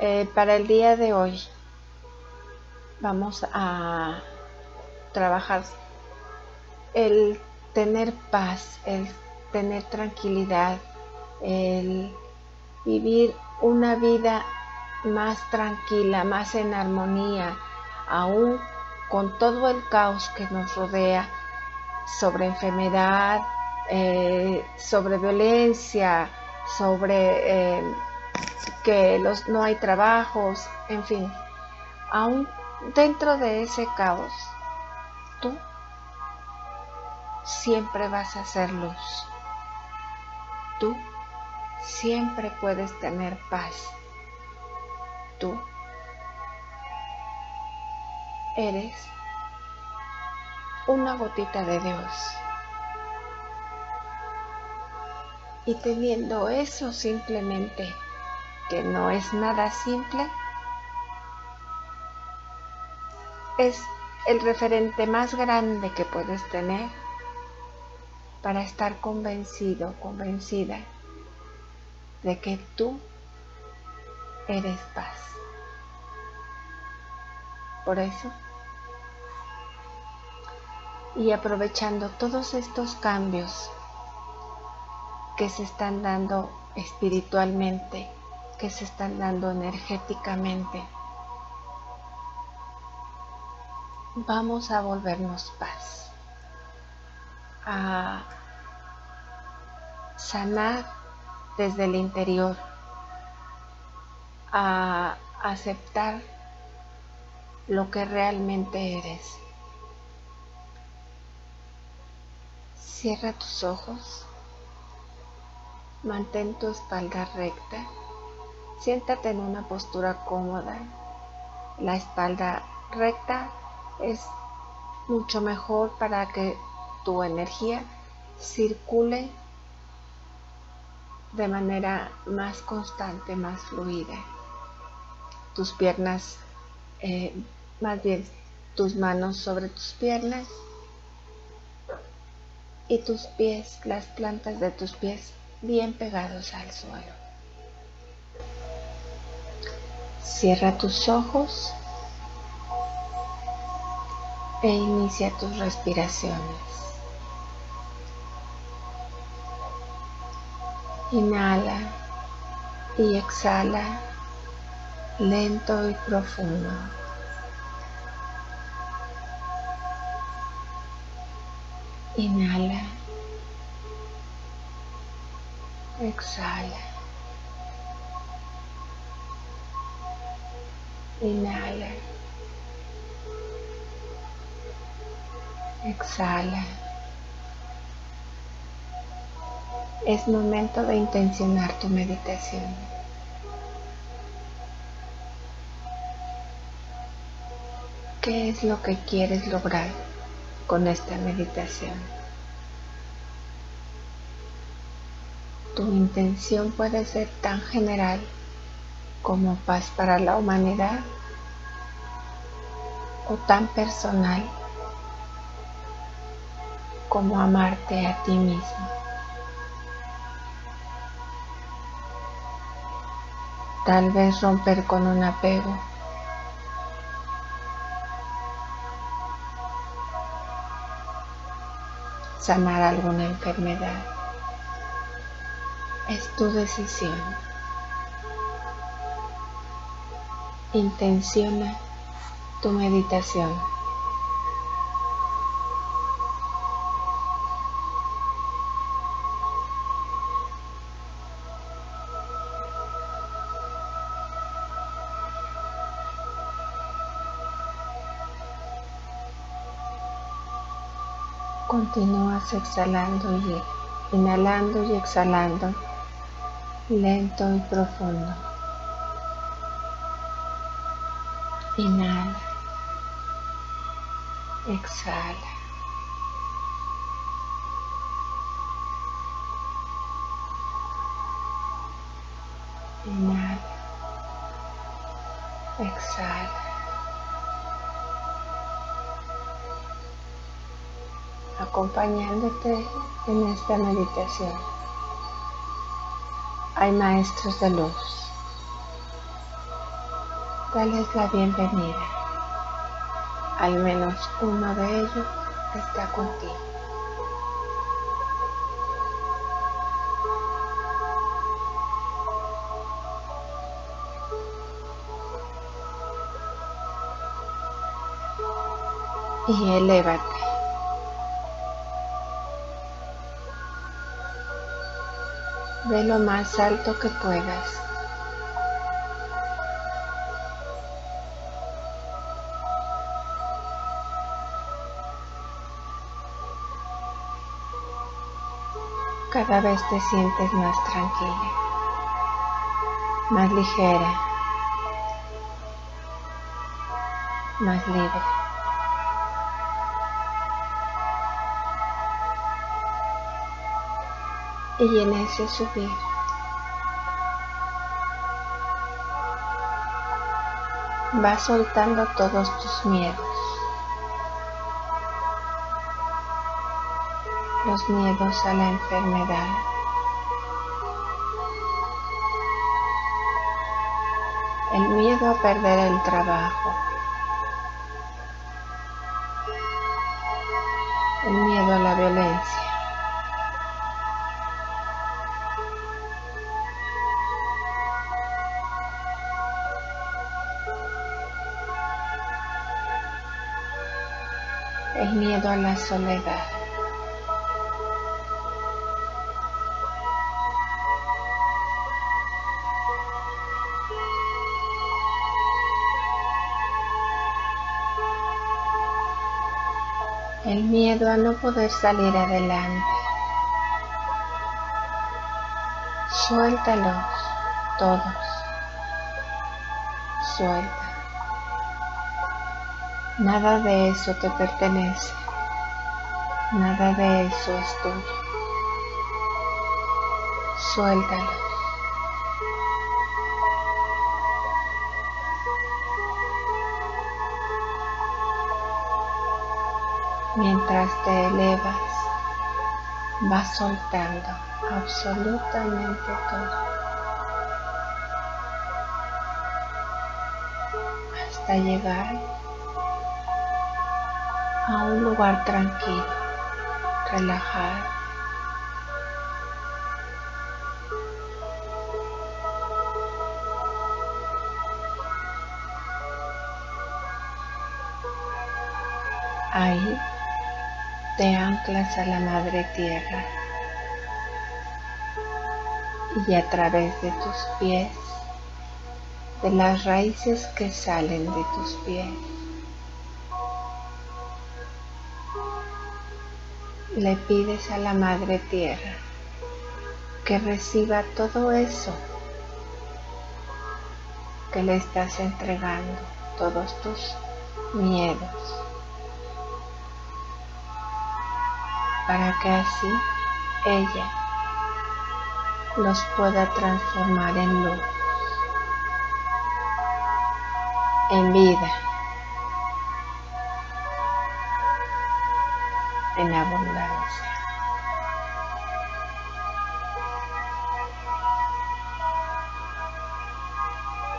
Eh, para el día de hoy vamos a trabajar el tener paz, el tener tranquilidad, el vivir una vida más tranquila, más en armonía, aún con todo el caos que nos rodea sobre enfermedad, eh, sobre violencia, sobre eh, que los, no hay trabajos, en fin, aún dentro de ese caos, tú siempre vas a ser luz. Tú siempre puedes tener paz. Tú eres una gotita de Dios. Y teniendo eso simplemente, que no es nada simple, es el referente más grande que puedes tener para estar convencido, convencida de que tú eres paz. Por eso, y aprovechando todos estos cambios que se están dando espiritualmente, que se están dando energéticamente. Vamos a volvernos paz, a sanar desde el interior, a aceptar lo que realmente eres. Cierra tus ojos Mantén tu espalda recta. Siéntate en una postura cómoda. La espalda recta es mucho mejor para que tu energía circule de manera más constante, más fluida. Tus piernas, eh, más bien tus manos sobre tus piernas y tus pies, las plantas de tus pies bien pegados al suelo. Cierra tus ojos e inicia tus respiraciones. Inhala y exhala lento y profundo. Inhala Exhala. Inhala. Exhala. Es momento de intencionar tu meditación. ¿Qué es lo que quieres lograr con esta meditación? Tu intención puede ser tan general como paz para la humanidad o tan personal como amarte a ti mismo. Tal vez romper con un apego. Sanar alguna enfermedad es tu decisión. Intenciona tu meditación. Continúas exhalando y inhalando y exhalando lento y profundo. Inhala. Exhala. Inhala. Exhala. Acompañándote en esta meditación. Hay maestros de luz. Dales la bienvenida. Al menos uno de ellos está contigo. y elévate. Ve lo más alto que puedas. Cada vez te sientes más tranquila, más ligera, más libre. y en ese subir vas soltando todos tus miedos. Los miedos a la enfermedad. El miedo a perder el trabajo. El miedo a la violencia. el miedo a la soledad. El miedo a no poder salir adelante. Suéltalos todos. Suelta. Nada de eso te pertenece. Nada de eso es tuyo. Suéltalo. Mientras te elevas, vas soltando absolutamente todo. Hasta llegar a un lugar tranquilo, relajado. Ahí te anclas a la madre tierra. Y a través de tus pies, de las raíces que salen de tus pies, le pides a la Madre Tierra que reciba todo eso que le estás entregando, todos tus miedos, para que así ella los pueda transformar en luz, en vida. en abundancia.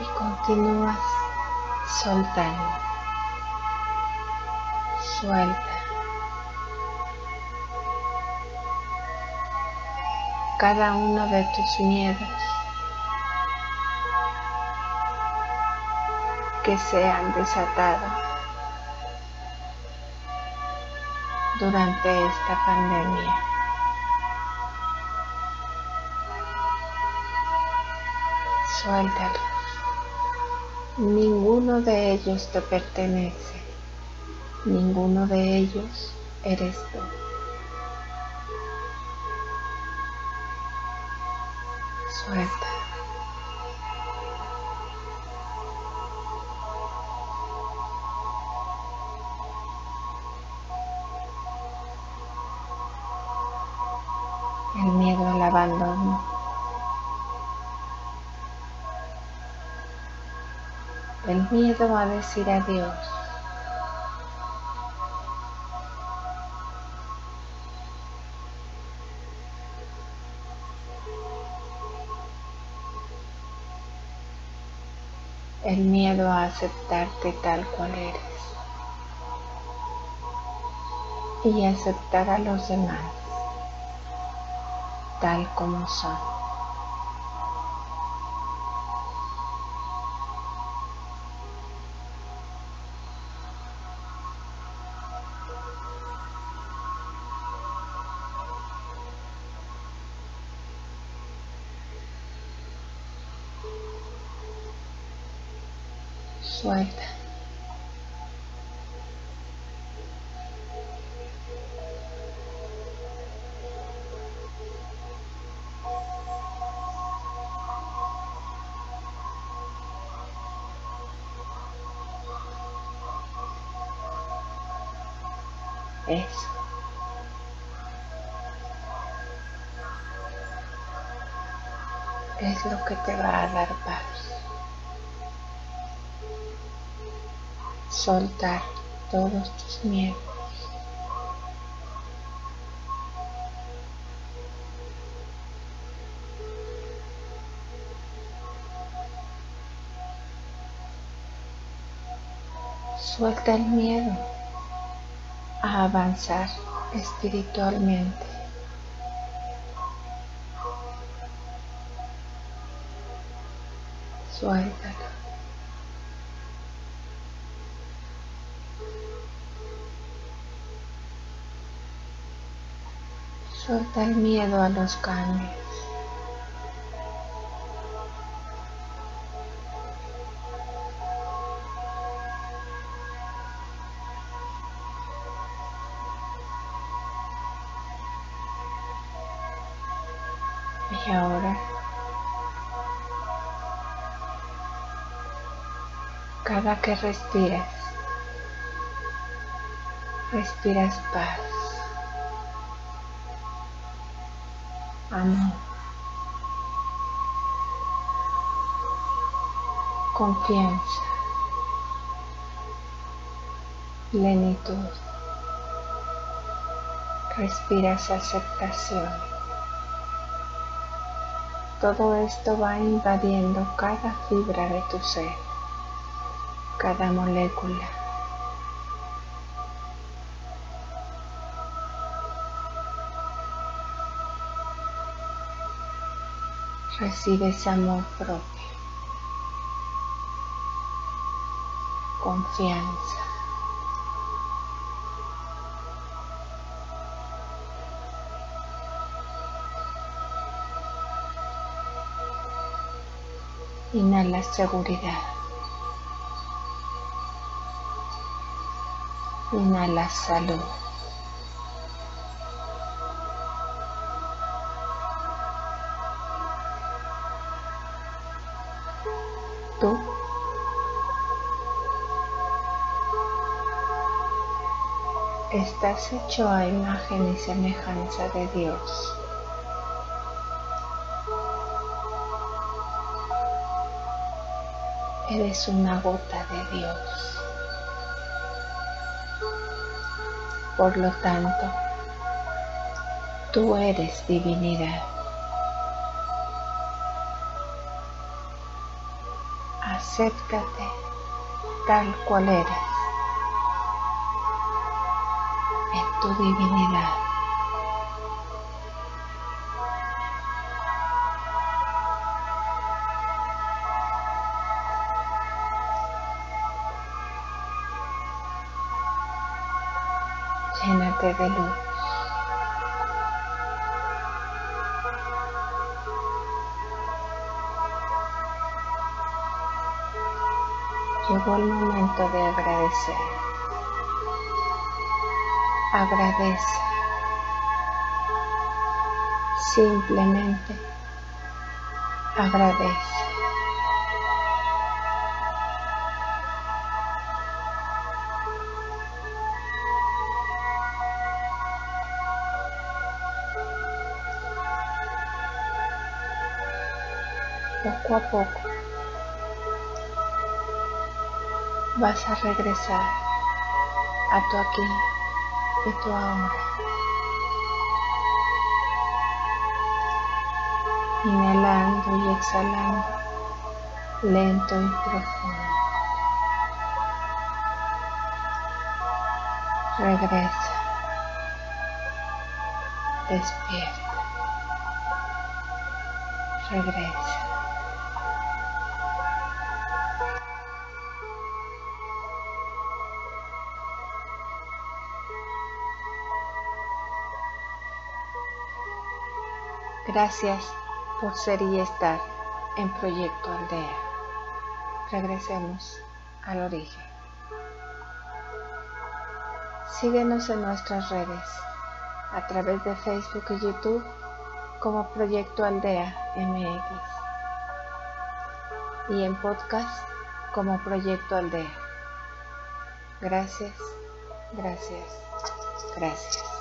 Y continúas soltando. Suelta. Cada uno de tus miedos que se han desatado durante esta pandemia. Suéltalo. Ninguno de ellos te pertenece. Ninguno de ellos eres tú. Suelta. El miedo al abandono. El miedo a decir adiós. El miedo a aceptarte tal cual eres y aceptar a los demás tal como son. Es lo que te va a dar paz. Soltar todos tus miedos. Suelta el miedo a avanzar espiritualmente. Suéltalo. Suelta el miedo a los cambios. Y ahora, cada que respiras, respiras paz. Amor, confianza, plenitud. Respiras aceptación. Todo esto va invadiendo cada fibra de tu ser, cada molécula. Recibes amor propio, confianza. Inhala seguridad. Inhala salud. Estás hecho a imagen y semejanza de Dios. Eres una gota de Dios. Por lo tanto, tú eres divinidad. Acéptate tal cual eres tu divinidad. Llénate de luz. Llegó el momento de agradecer. Agradece. Agradece. poco a poco vas a regresar a tu aquí tu ahora. Inhalando y exhalando, lento y profundo. Regresa. Despierta. Regresa. Gracias por ser y estar en Proyecto Aldea. Regresemos al origen. Síguenos en nuestras redes a través de Facebook y YouTube como Proyecto Aldea MX y en podcast como Proyecto Aldea. Gracias, gracias, gracias.